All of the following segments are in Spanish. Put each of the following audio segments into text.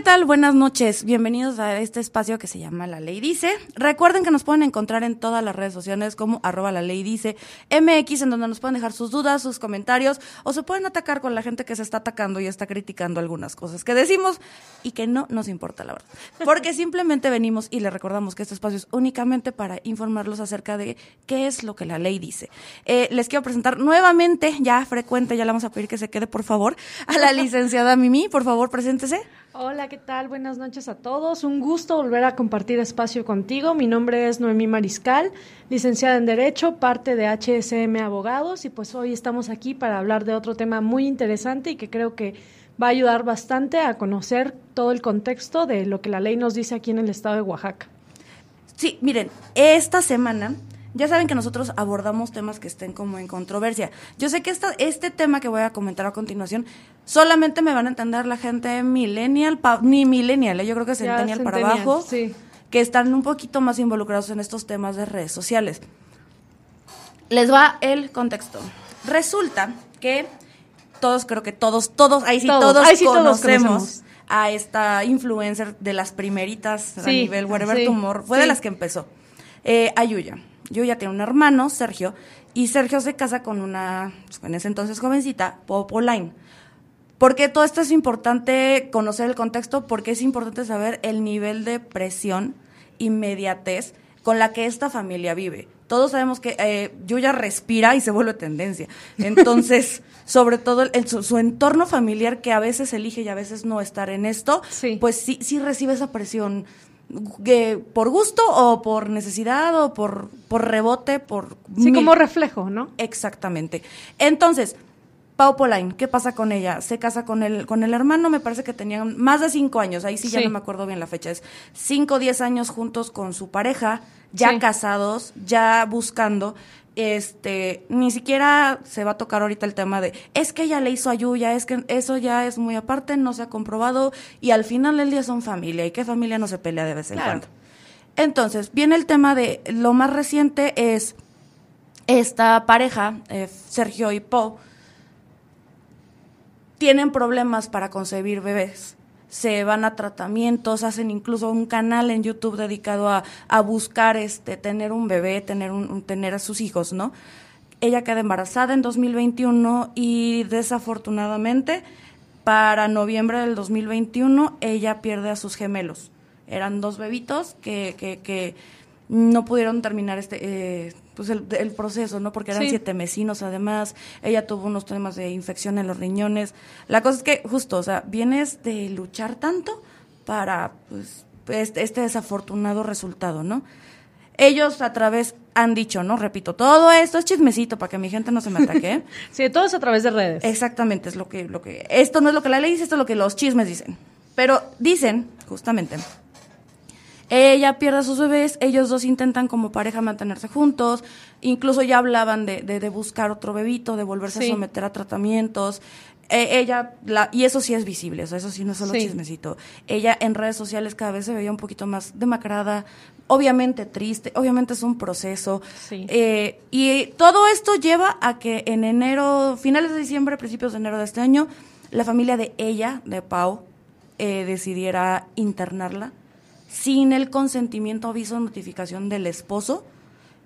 ¿qué tal? Buenas noches. Bienvenidos a este espacio que se llama La Ley Dice. Recuerden que nos pueden encontrar en todas las redes sociales como arroba la ley dice MX, en donde nos pueden dejar sus dudas, sus comentarios, o se pueden atacar con la gente que se está atacando y está criticando algunas cosas que decimos y que no nos importa, la verdad. Porque simplemente venimos y les recordamos que este espacio es únicamente para informarlos acerca de qué es lo que la ley dice. Eh, les quiero presentar nuevamente, ya frecuente, ya le vamos a pedir que se quede, por favor, a la licenciada Mimi. Por favor, preséntese. Hola, ¿qué tal? Buenas noches a todos. Un gusto volver a compartir espacio contigo. Mi nombre es Noemí Mariscal, licenciada en Derecho, parte de HSM Abogados y pues hoy estamos aquí para hablar de otro tema muy interesante y que creo que va a ayudar bastante a conocer todo el contexto de lo que la ley nos dice aquí en el estado de Oaxaca. Sí, miren, esta semana ya saben que nosotros abordamos temas que estén como en controversia. Yo sé que esta, este tema que voy a comentar a continuación solamente me van a entender la gente millennial, ni millennial, ¿eh? yo creo que centennial, para abajo, que están un poquito más involucrados en estos temas de redes sociales. Les va el contexto. Resulta que todos, creo que todos, todos, ahí sí todos, conocemos, a esta influencer de las primeritas a nivel Whatever Tumor, fue de las que empezó. Eh, Ayuya. Yo ya tengo un hermano, Sergio, y Sergio se casa con una, pues, en ese entonces jovencita, Popoline. ¿Por qué todo esto es importante conocer el contexto? Porque es importante saber el nivel de presión, inmediatez con la que esta familia vive. Todos sabemos que eh, Yuya respira y se vuelve tendencia. Entonces, sobre todo el, su, entorno familiar que a veces elige y a veces no estar en esto, pues sí, sí recibe esa presión por gusto o por necesidad o por, por rebote, por... Sí, como reflejo, ¿no? Exactamente. Entonces, Pau Polain, ¿qué pasa con ella? Se casa con el, con el hermano, me parece que tenían más de cinco años, ahí sí, ya no me acuerdo bien la fecha, es cinco o diez años juntos con su pareja, ya casados, ya buscando, este, ni siquiera se va a tocar ahorita el tema de, es que ella le hizo a Yuya, es que eso ya es muy aparte, no se ha comprobado, y al final del día son familia, y qué familia no se pelea de vez en cuando. Entonces, viene el tema de, lo más reciente es esta pareja, eh, Sergio y Paul, tienen problemas para concebir bebés se van a tratamientos, hacen incluso un canal en YouTube dedicado a, a buscar este tener un bebé, tener un, tener a sus hijos, ¿no? Ella queda embarazada en 2021 y desafortunadamente para noviembre del 2021 ella pierde a sus gemelos. Eran dos bebitos que, que, que no pudieron terminar este eh, pues el, proceso, ¿no? Porque eran siete mesinos además, ella tuvo unos temas de infección en los riñones. La cosa es que justo, o sea, vienes de luchar tanto para pues este, este desafortunado resultado, ¿no? Ellos a través han dicho, ¿no? Repito, todo esto es chismecito para que mi gente no se me ataque. sí, todo es a través de redes. Exactamente, es lo que, lo que, esto no es lo que la ley dice, esto es lo que los chismes dicen. Pero dicen, justamente, ella pierde a sus bebés, ellos dos intentan como pareja mantenerse juntos, incluso ya hablaban de, de, buscar otro bebito, de volverse a someter a tratamientos. E, ella, la, y eso sí es visible, eso sí no es solo chismecito. Ella en redes sociales cada vez se veía un poquito más demacrada, obviamente triste, obviamente es un proceso. Eh, y todo esto lleva a que en enero, finales de diciembre, principios de enero de este año, la familia de ella, de Pau, eh, decidiera internarla sin el consentimiento, aviso, notificación del esposo,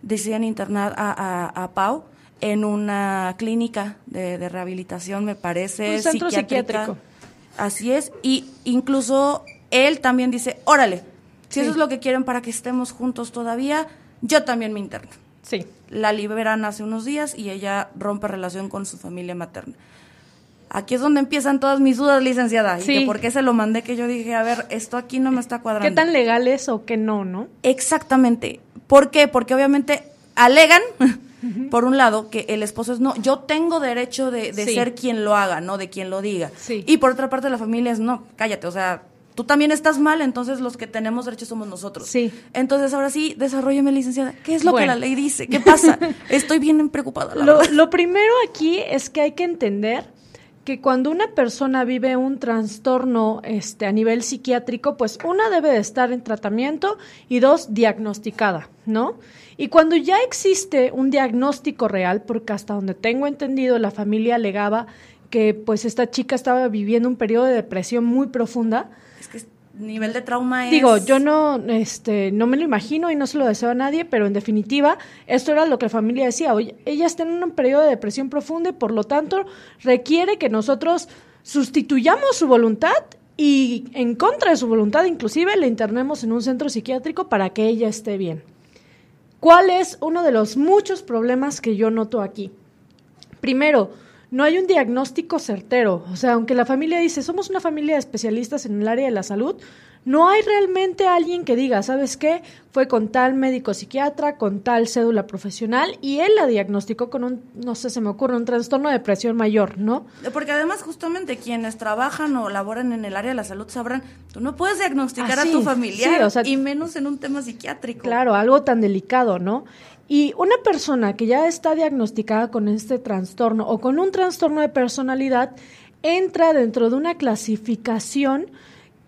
decían internar a, a, Pau en una clínica de, rehabilitación, me parece, un centro psiquiátrico. Así es, y incluso él también dice, órale, si eso es lo que quieren para que estemos juntos todavía, yo también me interno. Sí. La liberan hace unos días y ella rompe relación con su familia materna. Aquí es donde empiezan todas mis dudas, licenciada. Sí. Y que por qué se lo mandé, que yo dije, a ver, esto aquí no me está cuadrando. ¿Qué tan legal es o qué no, no? Exactamente. ¿Por qué? Porque obviamente alegan, por un lado, que el esposo es no, yo tengo derecho de, ser quien lo haga, no de quien lo diga. Sí. Y por otra parte, la familia es no, cállate, o sea, tú también estás mal, entonces los que tenemos derecho somos nosotros. Sí. Entonces, ahora sí, desarrolleme, licenciada. ¿Qué es lo que la ley dice? ¿Qué pasa? Estoy bien preocupada. lo, lo primero aquí es que hay que entender que cuando una persona vive un trastorno este, a nivel psiquiátrico, pues una debe de estar en tratamiento y dos, diagnosticada, ¿no? Y cuando ya existe un diagnóstico real, porque hasta donde tengo entendido la familia alegaba que pues esta chica estaba viviendo un periodo de depresión muy profunda, nivel de trauma es... Digo, yo no, este, no me lo imagino y no se lo deseo a nadie, pero en definitiva, esto era lo que la familia decía. Oye, ella está en un periodo de depresión profunda y por lo tanto requiere que nosotros sustituyamos su voluntad y en contra de su voluntad inclusive le internemos en un centro psiquiátrico para que ella esté bien. ¿Cuál es uno de los muchos problemas que yo noto aquí? Primero, no hay un diagnóstico certero. O sea, aunque la familia dice, somos una familia de especialistas en el área de la salud, no hay realmente alguien que diga, ¿sabes qué? Fue con tal médico psiquiatra, con tal cédula profesional y él la diagnosticó con un, no sé, se me ocurre, un trastorno de depresión mayor, ¿no? Porque además justamente quienes trabajan o laboran en el área de la salud sabrán, tú no puedes diagnosticar a tu familiar y menos en un tema psiquiátrico. Claro, algo tan delicado, ¿no? Y una persona que ya está diagnosticada con este trastorno o con un trastorno de personalidad entra dentro de una clasificación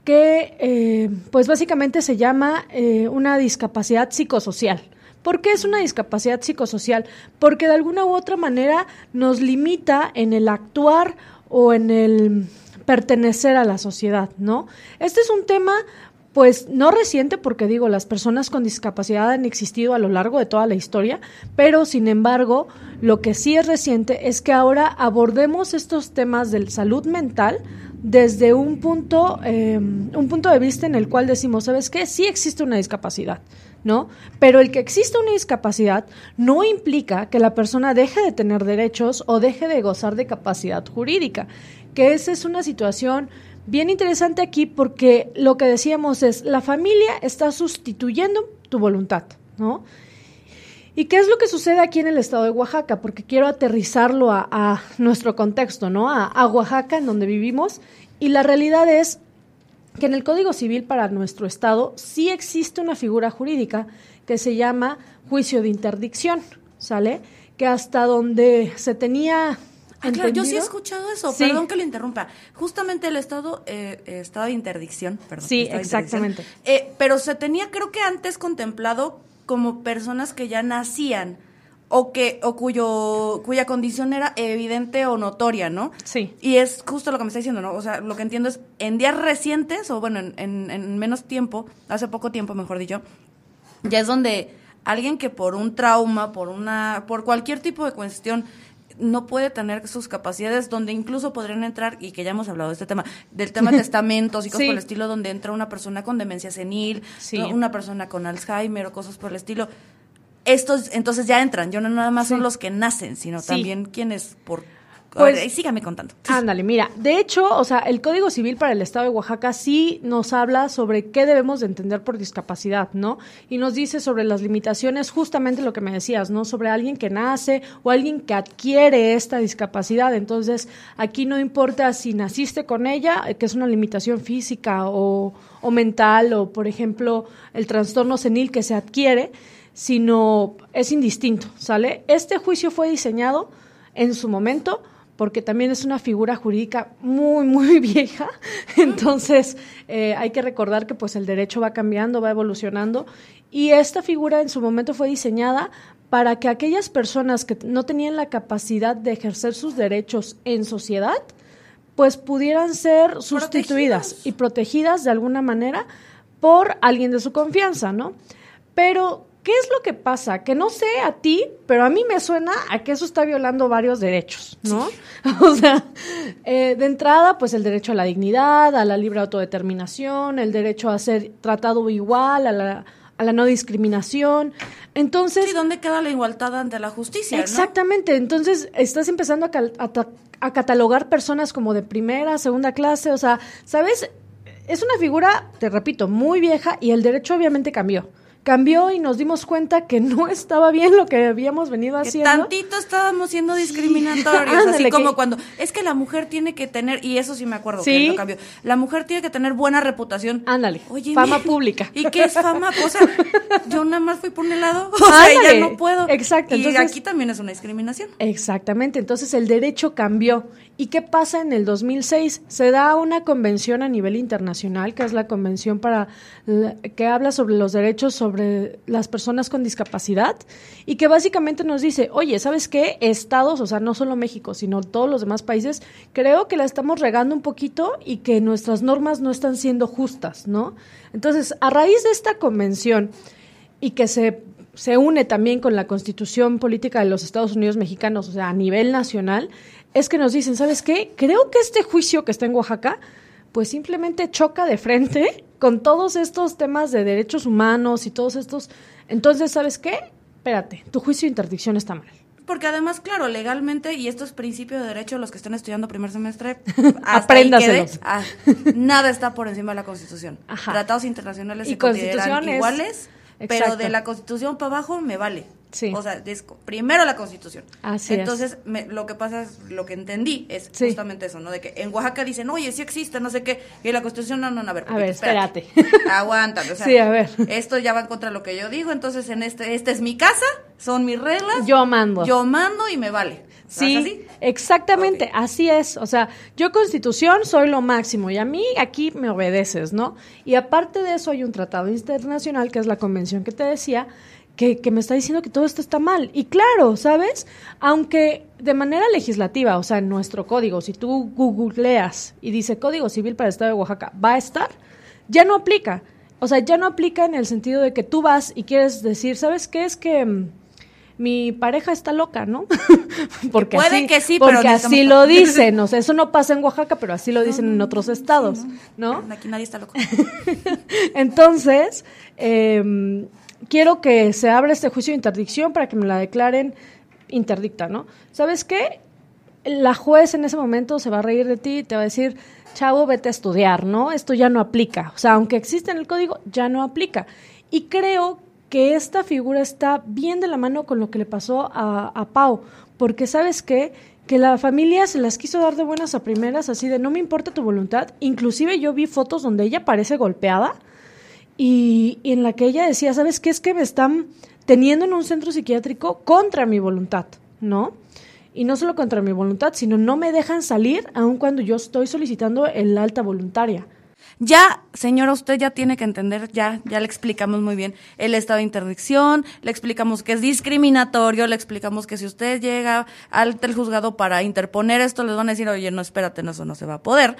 que eh, pues básicamente se llama eh, una discapacidad psicosocial. ¿Por qué es una discapacidad psicosocial? Porque de alguna u otra manera nos limita en el actuar o en el pertenecer a la sociedad, ¿no? Este es un tema pues no reciente, porque digo, las personas con discapacidad han existido a lo largo de toda la historia, pero sin embargo, lo que sí es reciente es que ahora abordemos estos temas de salud mental desde un punto, eh, un punto de vista en el cual decimos, ¿sabes qué? Sí existe una discapacidad, ¿no? Pero el que exista una discapacidad no implica que la persona deje de tener derechos o deje de gozar de capacidad jurídica, que esa es una situación bien interesante aquí porque lo que decíamos es, la familia está sustituyendo tu voluntad, ¿no? ¿Y qué es lo que sucede aquí en el estado de Oaxaca? Porque quiero aterrizarlo a, nuestro contexto, ¿no? A, Oaxaca, en donde vivimos. Y la realidad es que en el Código Civil para nuestro estado sí existe una figura jurídica que se llama juicio de interdicción, ¿sale? Que hasta donde se tenía Ah, claro, yo sí he escuchado eso, perdón que lo interrumpa. Justamente el estado, eh, estado de interdicción, perdón. Sí, exactamente. Eh, pero se tenía, creo que antes contemplado como personas que ya nacían o que o cuyo cuya condición era evidente o notoria, ¿no? Sí. Y es justo lo que me está diciendo, ¿no? O sea, lo que entiendo es en días recientes o bueno, en, en, en menos tiempo, hace poco tiempo, mejor dicho, ya es donde alguien que por un trauma, por una por cualquier tipo de cuestión no puede tener sus capacidades, donde incluso podrían entrar, y que ya hemos hablado de este tema, del tema de testamentos y cosas por el estilo, donde entra una persona con demencia senil, una persona con Alzheimer o cosas por el estilo. Estos entonces ya entran, yo no nada más son los que nacen, sino también quienes por pues, sígame contando. Ándale, mira, de hecho, o sea, el Código Civil para el Estado de Oaxaca sí nos habla sobre qué debemos de entender por discapacidad, ¿no? Y nos dice sobre las limitaciones, justamente lo que me decías, ¿no? Sobre alguien que nace o alguien que adquiere esta discapacidad. Entonces, aquí no importa si naciste con ella, que es una limitación física o, o mental, o por ejemplo, el trastorno senil que se adquiere, sino es indistinto, ¿sale? Este juicio fue diseñado en su momento porque también es una figura jurídica muy, muy vieja. Entonces, eh, hay que recordar que pues el derecho va cambiando, va evolucionando. Y esta figura en su momento fue diseñada para que aquellas personas que no tenían la capacidad de ejercer sus derechos en sociedad, pues pudieran ser sustituidas y protegidas de alguna manera por alguien de su confianza, ¿no? Pero ¿Qué es lo que pasa? Que no sé a ti, pero a mí me suena a que eso está violando varios derechos, ¿no? O sea, eh, de entrada, pues el derecho a la dignidad, a la libre autodeterminación, el derecho a ser tratado igual, a la, a la no discriminación. Entonces... Sí, ¿dónde queda la igualdad ante la justicia? Exactamente. Entonces, estás empezando a, a catalogar personas como de primera, segunda clase, o sea, ¿sabes? Es una figura, te repito, muy vieja y el derecho obviamente cambió cambió y nos dimos cuenta que no estaba bien lo que habíamos venido haciendo. Tantito estábamos siendo discriminatorios, así como cuando es que la mujer tiene que tener y eso sí me acuerdo que no cambió. La mujer tiene que tener buena reputación. Ándale. Oye, fama pública. ¿Y qué es fama? O sea, yo nada más fui por un lado, o sea, ya no puedo. Exacto. Y aquí también es una discriminación. Exactamente. Entonces el derecho cambió. ¿Y qué pasa en el 2006? Se da una convención a nivel internacional, que es la convención para que habla sobre los derechos sobre sobre las personas con discapacidad y que básicamente nos dice, oye, ¿sabes qué? Estados, o sea, no solo México, sino todos los demás países, creo que la estamos regando un poquito y que nuestras normas no están siendo justas, ¿no? Entonces, a raíz de esta convención y que se, se une también con la constitución política de los Estados Unidos mexicanos, o sea, a nivel nacional, es que nos dicen, ¿sabes qué? Creo que este juicio que está en Oaxaca, pues simplemente choca de frente con todos estos temas de derechos humanos y todos estos. Entonces, ¿sabes qué? Espérate, tu juicio de interdicción está mal. Porque además, claro, legalmente, y esto es principio de derecho, los que están estudiando primer semestre, apréndaselos. Ah, nada está por encima de la Constitución. Tratados internacionales y se consideran iguales, pero de la Constitución para abajo me vale. O sea, primero la Constitución. Así Entonces, lo que pasa es, lo que entendí es justamente eso, ¿no? De que en Oaxaca dicen, oye, sí existe, no sé qué, y la Constitución, no, no, no, a ver. A ver, espérate. Aguanta, o sea, sí, a ver. esto ya va en contra de lo que yo digo, entonces en este, esta es mi casa, son mis reglas. Yo mando. Yo mando y me vale. Sí, exactamente, así es. O sea, yo constitución soy lo máximo y a mí aquí me obedeces, ¿no? Y aparte de eso hay un tratado internacional que es la convención que te decía, que, me está diciendo que todo esto está mal. Y claro, ¿sabes? Aunque de manera legislativa, o sea, en nuestro código, si tú googleas y dice Código Civil para el Estado de Oaxaca, va a estar, ya no aplica. O sea, ya no aplica en el sentido de que tú vas y quieres decir, ¿sabes qué? Es que mm, mi pareja está loca, ¿no? porque Puede así, que sí, porque pero así lo dicen, o sea, eso no pasa en Oaxaca, pero así lo dicen en otros estados, ¿no? Aquí nadie está loco. Entonces, eh, quiero que se abra este juicio de interdicción para que me la declaren interdicta, ¿no? ¿Sabes qué? La juez en ese momento se va a reír de ti y te va a decir, chavo, vete a estudiar, ¿no? Esto ya no aplica. O sea, aunque existe en el código, ya no aplica. Y creo que esta figura está bien de la mano con lo que le pasó a, a Pau, porque sabes qué? que la familia se las quiso dar de buenas a primeras, así de no me importa tu voluntad. Inclusive yo vi fotos donde ella parece golpeada y, en la que ella decía, ¿sabes qué? Es que me están teniendo en un centro psiquiátrico contra mi voluntad, ¿no? Y no solo contra mi voluntad, sino no me dejan salir aun cuando yo estoy solicitando el alta voluntaria. Ya, señora, usted ya tiene que entender, ya, ya le explicamos muy bien el estado de interdicción, le explicamos que es discriminatorio, le explicamos que si usted llega al juzgado para interponer esto, les van a decir, oye, no, espérate, no, eso no se va a poder.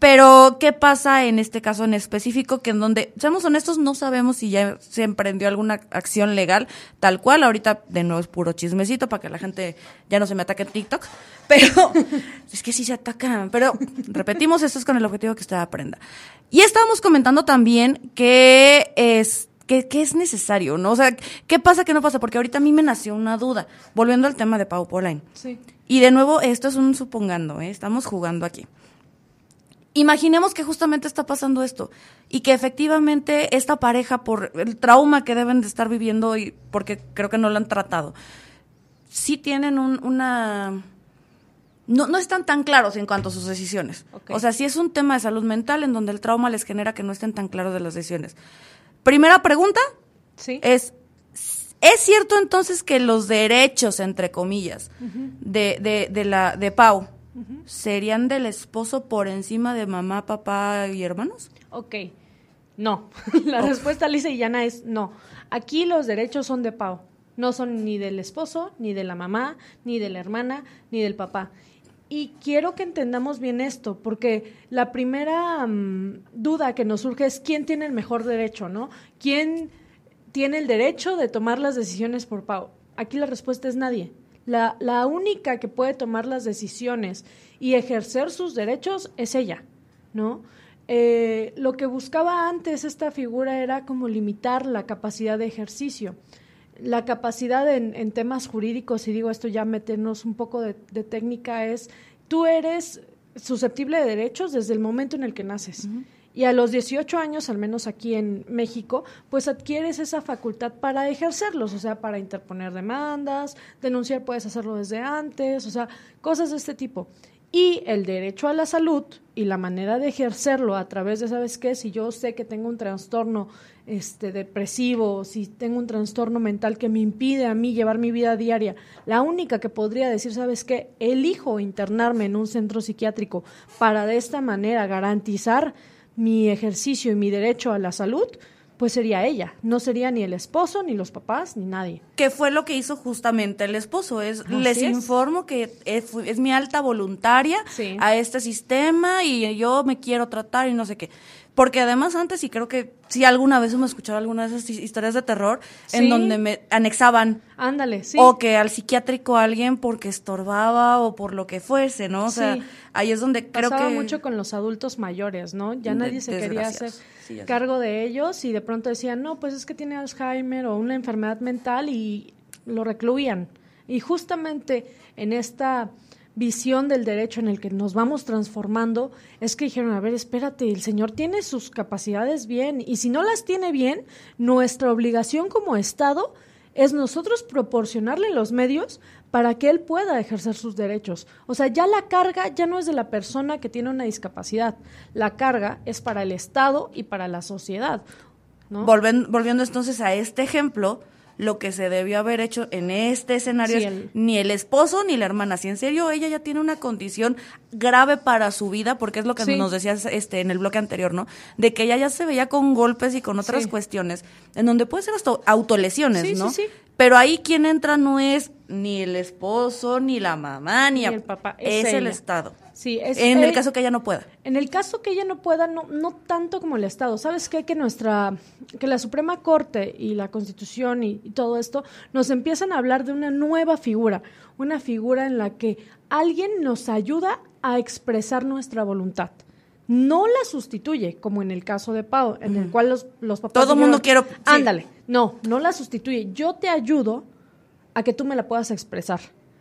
Pero, ¿qué pasa en este caso en específico? Que en donde, seamos honestos, no sabemos si ya se emprendió alguna acción legal tal cual. Ahorita, de nuevo, es puro chismecito para que la gente ya no se me ataque en TikTok. Pero, es que sí se atacan. Pero, repetimos, esto es con el objetivo que usted aprenda. Y estábamos comentando también que es que, es necesario, ¿no? O sea, ¿qué pasa que no pasa? Porque ahorita a mí me nació una duda, volviendo al tema de Pau Pauline. Sí. Y de nuevo, esto es un supongando, ¿eh? estamos jugando aquí. Imaginemos que justamente está pasando esto y que efectivamente esta pareja, por el trauma que deben de estar viviendo y porque creo que no lo han tratado, sí tienen una... No, no están tan claros en cuanto a sus decisiones. O sea, sí es un tema de salud mental en donde el trauma les genera que no estén tan claros de las decisiones. Primera pregunta sí. es, ¿es cierto entonces que los derechos, entre comillas, de, de, de, la, de Pau, ¿serían del esposo por encima de mamá, papá y hermanos? Ok, no. La respuesta lisa y llana es no. Aquí los derechos son de Pau. No son ni del esposo, ni de la mamá, ni de la hermana, ni del papá. Y quiero que entendamos bien esto, porque la primera mm, duda que nos surge es quién tiene el mejor derecho, ¿no? ¿Quién tiene el derecho de tomar las decisiones por Pau? Aquí la respuesta es nadie. La, la única que puede tomar las decisiones y ejercer sus derechos es ella, ¿no? Eh, lo que buscaba antes esta figura era como limitar la capacidad de ejercicio. La capacidad en, temas jurídicos, y digo esto ya meternos un poco de, técnica, es tú eres susceptible de derechos desde el momento en el que naces. Y a los 18 años, al menos aquí en México, pues adquieres esa facultad para ejercerlos, o sea, para interponer demandas, denunciar puedes hacerlo desde antes, o sea, cosas de este tipo. Y el derecho a la salud y la manera de ejercerlo a través de, ¿sabes qué? Si yo sé que tengo un trastorno este, depresivo, si tengo un trastorno mental que me impide a mí llevar mi vida diaria, la única que podría decir, ¿sabes qué? Elijo internarme en un centro psiquiátrico para de esta manera garantizar mi ejercicio y mi derecho a la salud, pues sería ella, no sería ni el esposo, ni los papás, ni nadie. Que fue lo que hizo justamente el esposo, es les informo que es, mi alta voluntaria a este sistema y yo me quiero tratar y no sé qué. Porque además antes, y creo que sí alguna vez hemos escuchado alguna de esas historias de terror, en donde me anexaban. Ándale, sí. O que al psiquiátrico alguien porque estorbaba o por lo que fuese, ¿no? O sea, ahí es donde creo Pasaba que... mucho con los adultos mayores, ¿no? Ya nadie se quería hacer cargo de ellos y de pronto decían, no, pues es que tiene Alzheimer o una enfermedad mental y lo recluían. Y justamente en esta visión del derecho en el que nos vamos transformando es que dijeron, a ver, espérate, el Señor tiene sus capacidades bien y si no las tiene bien, nuestra obligación como Estado es nosotros proporcionarle los medios para que él pueda ejercer sus derechos. O sea, ya la carga ya no es de la persona que tiene una discapacidad, la carga es para el Estado y para la sociedad. ¿no? volviendo entonces a este ejemplo, lo que se debió haber hecho en este escenario es ni el esposo ni la hermana. Si en serio ella ya tiene una condición grave para su vida, porque es lo que nos decías este, en el bloque anterior, ¿no? De que ella ya se veía con golpes y con otras cuestiones, en donde puede ser hasta autolesiones, ¿no? Pero ahí quien entra no es ni el esposo, ni la mamá, ni, el papá, es, el Estado. Sí, en el, caso que ella no pueda. En el caso que ella no pueda, no, no tanto como el Estado. ¿Sabes qué? Que nuestra, que la Suprema Corte y la Constitución y, todo esto nos empiezan a hablar de una nueva figura, una figura en la que alguien nos ayuda a expresar nuestra voluntad. No la sustituye, como en el caso de Pau, en el cual los, los papás... Todo el mundo quiere... Ándale, no, no la sustituye. Yo te ayudo a que tú me la puedas expresar.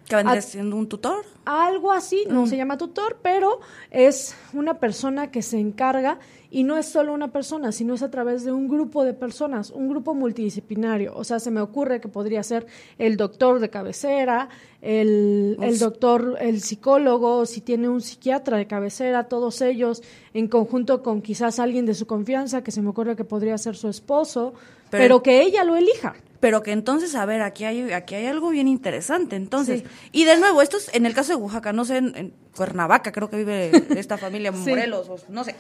¿Que vendría siendo un tutor? Algo así, no mm. se llama tutor, pero es una persona que se encarga y no es solo una persona, sino es a través de un grupo de personas, un grupo multidisciplinario. O sea, se me ocurre que podría ser el doctor de cabecera, el, el doctor, el psicólogo, si tiene un psiquiatra de cabecera, todos ellos en conjunto con quizás alguien de su confianza, que se me ocurre que podría ser su esposo, pero que ella lo elija pero que entonces, a ver, aquí hay, aquí hay algo bien interesante, entonces. Y de nuevo, esto es en el caso de Oaxaca, no sé, en, Cuernavaca creo que vive esta familia, Morelos, no sé.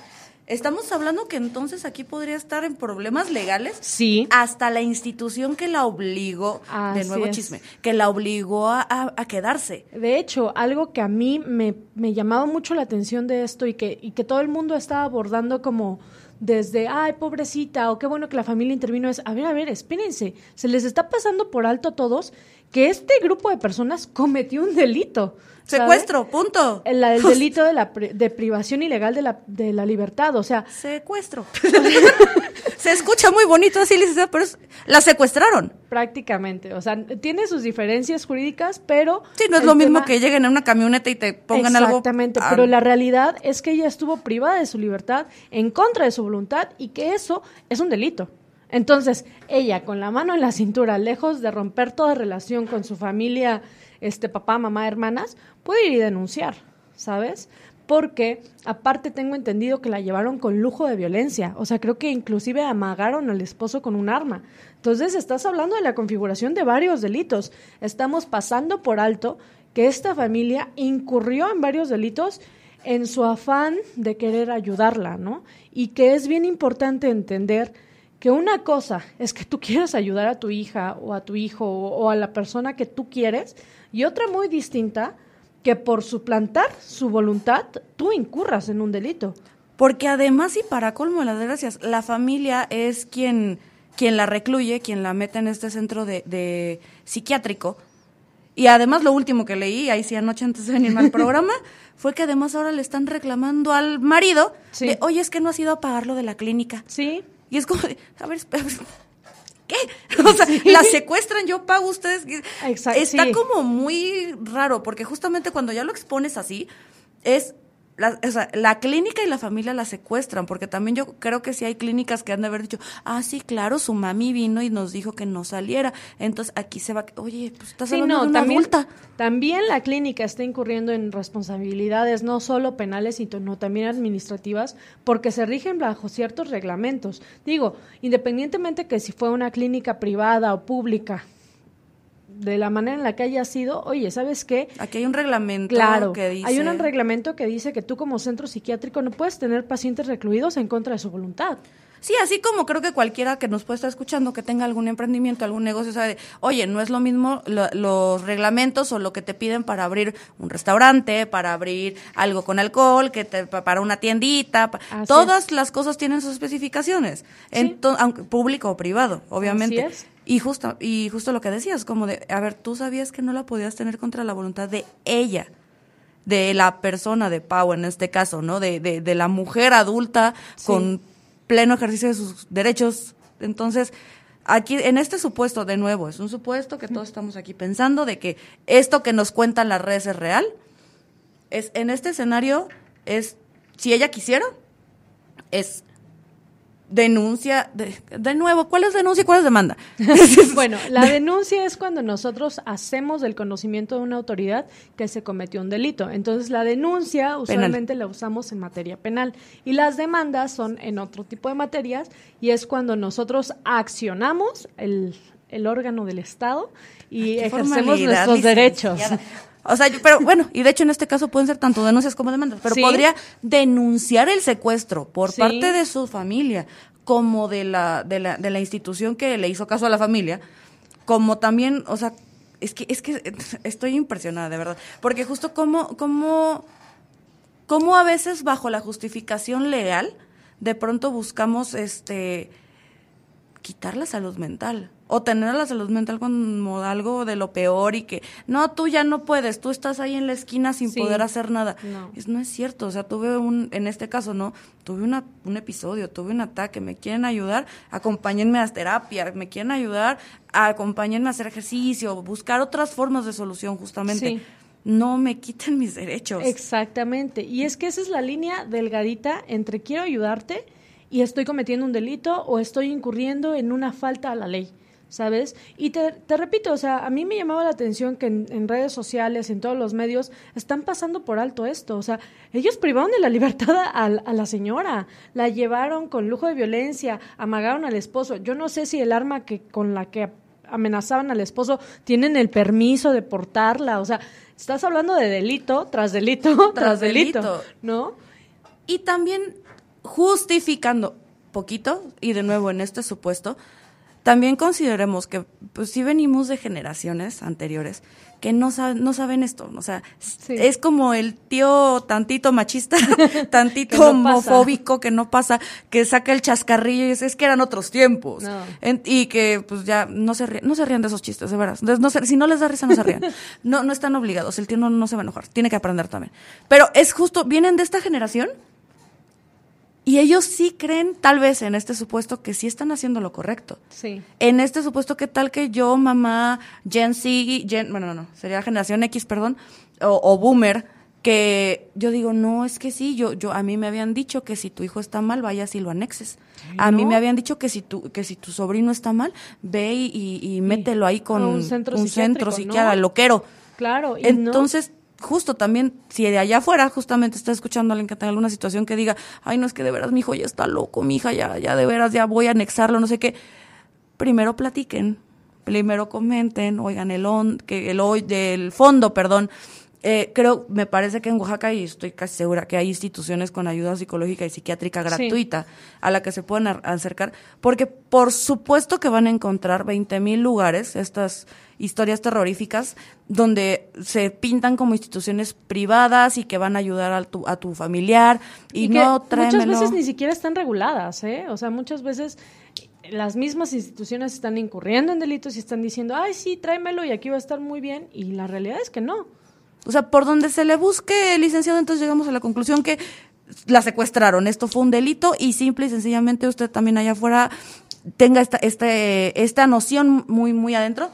Estamos hablando que entonces aquí podría estar en problemas legales. Sí. Hasta la institución que la obligó, de nuevo chisme, que la obligó a, a, quedarse. De hecho, algo que a mí me, me llamaba mucho la atención de esto y que, y que todo el mundo está abordando como desde, ay, pobrecita, o qué bueno que la familia intervino, es, a ver, a ver, espérense, se les está pasando por alto a todos que este grupo de personas cometió un delito. Secuestro, punto. El, el delito de, la de privación ilegal de la, de la libertad, o sea. Secuestro. Se escucha muy bonito así, pero la secuestraron. Prácticamente, o sea, tiene sus diferencias jurídicas, pero... Sí, no es lo mismo que lleguen en una camioneta y te pongan algo... Exactamente, pero la realidad es que ella estuvo privada de su libertad en contra de su voluntad y que eso es un delito. Entonces, ella con la mano en la cintura, lejos de romper toda relación con su familia, este papá, mamá, hermanas, puede ir y denunciar, ¿sabes? Porque aparte tengo entendido que la llevaron con lujo de violencia, o sea, creo que inclusive amagaron al esposo con un arma. Entonces, estás hablando de la configuración de varios delitos. Estamos pasando por alto que esta familia incurrió en varios delitos en su afán de querer ayudarla, ¿no? Y que es bien importante entender que una cosa es que tú quieras ayudar a tu hija o a tu hijo o, a la persona que tú quieres y otra muy distinta que por suplantar su voluntad tú incurras en un delito. Porque además y para colmo de las desgracias, la familia es quien, quien la recluye, quien la mete en este centro de, psiquiátrico. Y además lo último que leí, ahí sí anoche antes de venirme al programa, fue que además ahora le están reclamando al marido de, oye, es que no has ido a pagarlo de la clínica. Sí. Y es como, a ver, ¿qué? O sea, la secuestran, yo pago ustedes. Exacto, Está como muy raro, porque justamente cuando ya lo expones así, es la, o sea, la clínica y la familia la secuestran, porque también yo creo que sí hay clínicas que han de haber dicho, ah, sí, claro, su mami vino y nos dijo que no saliera, entonces aquí se va, oye, pues estás hablando de una también, multa. También la clínica está incurriendo en responsabilidades no solo penales, sino también administrativas, porque se rigen bajo ciertos reglamentos. Digo, independientemente que si fue una clínica privada o pública, de la manera en la que haya sido, oye, ¿sabes qué? Aquí hay un reglamento claro, que dice... Hay un reglamento que dice que tú como centro psiquiátrico no puedes tener pacientes recluidos en contra de su voluntad. Sí, así como creo que cualquiera que nos pueda estar escuchando, que tenga algún emprendimiento, algún negocio, sabe, oye, no es lo mismo los reglamentos o lo que te piden para abrir un restaurante, para abrir algo con alcohol, que te, para una tiendita, todas las cosas tienen sus especificaciones, aunque público o privado, obviamente. Y justo, y justo lo que decías, como de, a ver, tú sabías que no la podías tener contra la voluntad de ella de la persona de Pau en este caso, ¿no? De, de, de la mujer adulta con pleno ejercicio de sus derechos. Entonces, aquí, en este supuesto, de nuevo, es un supuesto que todos estamos aquí pensando de que esto que nos cuentan las redes es real. Es, en este escenario, es, si ella quisiera, es denuncia, de, de, nuevo, ¿cuál es denuncia y cuál es demanda? bueno, la denuncia es cuando nosotros hacemos del conocimiento de una autoridad que se cometió un delito. Entonces, la denuncia usualmente la usamos en materia penal y las demandas son en otro tipo de materias y es cuando nosotros accionamos el, el órgano del Estado y ejercemos nuestros derechos. O sea, pero bueno, y de hecho en este caso pueden ser tanto denuncias como demandas, pero podría denunciar el secuestro por parte de su familia, como de la, de la, de la institución que le hizo caso a la familia, como también, o sea, es que, es que estoy impresionada, de verdad, porque justo como, como, como a veces bajo la justificación legal, de pronto buscamos este quitar la salud mental o tener la salud mental como algo de lo peor y que no, tú ya no puedes, tú estás ahí en la esquina sin poder hacer nada. No. Es, no es cierto, o sea, tuve un, en este caso, ¿no? Tuve una, un episodio, tuve un ataque, me quieren ayudar, acompáñenme a terapia, me quieren ayudar, acompáñenme a hacer ejercicio, buscar otras formas de solución justamente. no me quiten mis derechos. Exactamente. Y es que esa es la línea delgadita entre quiero ayudarte y estoy cometiendo un delito o estoy incurriendo en una falta a la ley. ¿sabes? Y te, te, repito, o sea, a mí me llamaba la atención que en, redes sociales, en todos los medios, están pasando por alto esto. O sea, ellos privaron de la libertad a, a, la señora, la llevaron con lujo de violencia, amagaron al esposo. Yo no sé si el arma que con la que amenazaban al esposo tienen el permiso de portarla. O sea, estás hablando de delito tras delito tras, delito, ¿no? Y también justificando poquito, y de nuevo en este supuesto, también consideremos que pues sí venimos de generaciones anteriores que no saben, no saben esto, o sea, es como el tío tantito machista, tantito homofóbico que no pasa, que saca el chascarrillo y es, que eran otros tiempos. y que pues ya no se rían, no se rían de esos chistes, de veras. No si no les da risa, no se rían. No, no están obligados, el tío no, no se va a enojar, tiene que aprender también. Pero es justo, vienen de esta generación y ellos sí creen, tal vez en este supuesto, que sí están haciendo lo correcto. Sí. En este supuesto, que tal que yo, mamá, Gen Z, Gen, bueno, no, no, sería generación X, perdón, o, Boomer, que yo digo, no, es que sí, yo, yo, a mí me habían dicho que si tu hijo está mal, vayas y lo anexes. A mí me habían dicho que si tu, que si tu sobrino está mal, ve y, y, mételo ahí con un centro, un centro psiquiatra, loquero. Claro. Y Entonces, justo también, si de allá afuera justamente está escuchando a alguien que tenga alguna situación que diga, ay, no es que de veras mi hijo ya está loco, mi hija ya, ya de veras ya voy a anexarlo, no sé qué, primero platiquen, primero comenten, oigan el on, que el del fondo, perdón, eh, creo, me parece que en Oaxaca, y estoy casi segura que hay instituciones con ayuda psicológica y psiquiátrica gratuita a la que se pueden acercar, porque por supuesto que van a encontrar 20 mil lugares, estas historias terroríficas, donde se pintan como instituciones privadas y que van a ayudar a tu, a tu familiar y, no Muchas veces ni siquiera están reguladas, ¿eh? O sea, muchas veces las mismas instituciones están incurriendo en delitos y están diciendo, ay, sí, tráemelo y aquí va a estar muy bien, y la realidad es que no. O sea, por donde se le busque, licenciado, entonces llegamos a la conclusión que la secuestraron. Esto fue un delito y simple y sencillamente usted también allá afuera tenga esta, este, esta noción muy, muy adentro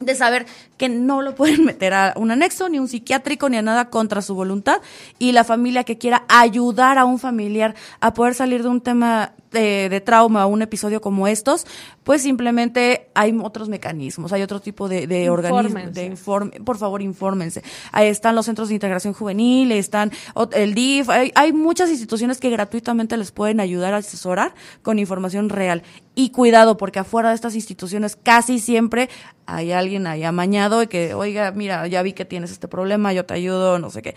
de saber que no lo pueden meter a un anexo, ni un psiquiátrico, ni a nada contra su voluntad, y la familia que quiera ayudar a un familiar a poder salir de un tema de, de trauma o un episodio como estos, pues simplemente hay otros mecanismos, hay otro tipo de, de organismos, de informe, por favor infórmense. Ahí están los centros de integración juvenil, están el DIF, hay, hay muchas instituciones que gratuitamente les pueden ayudar a asesorar con información real. Y cuidado, porque afuera de estas instituciones casi siempre hay alguien ahí amañado y que, oiga, mira, ya vi que tienes este problema, yo te ayudo, no sé qué.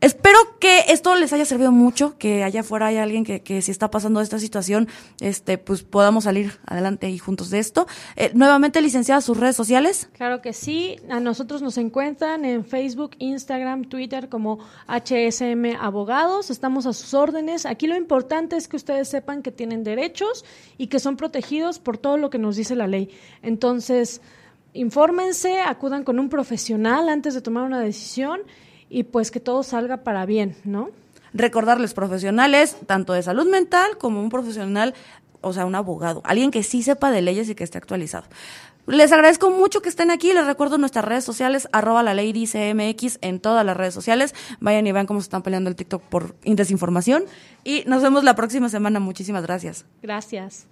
Espero que esto les haya servido mucho, que allá afuera hay alguien que, si está pasando esta situación, este, pues podamos salir adelante y juntos de esto. Eh, nuevamente, licenciada, sus redes sociales. Claro que sí. A nosotros nos encuentran en Facebook, Instagram, Twitter como HSM Abogados. Estamos a sus órdenes. Aquí lo importante es que ustedes sepan que tienen derechos y que son protegidos por todo lo que nos dice la ley. Entonces, infórmense, acudan con un profesional antes de tomar una decisión y pues que todo salga para bien, ¿no? Recordarles profesionales, tanto de salud mental como un profesional, o sea, un abogado, alguien que sí sepa de leyes y que esté actualizado. Les agradezco mucho que estén aquí. Les recuerdo nuestras redes sociales, arroba la ley dice MX en todas las redes sociales. Vayan y vean cómo se están peleando el TikTok por desinformación. Y nos vemos la próxima semana. Muchísimas gracias. Gracias.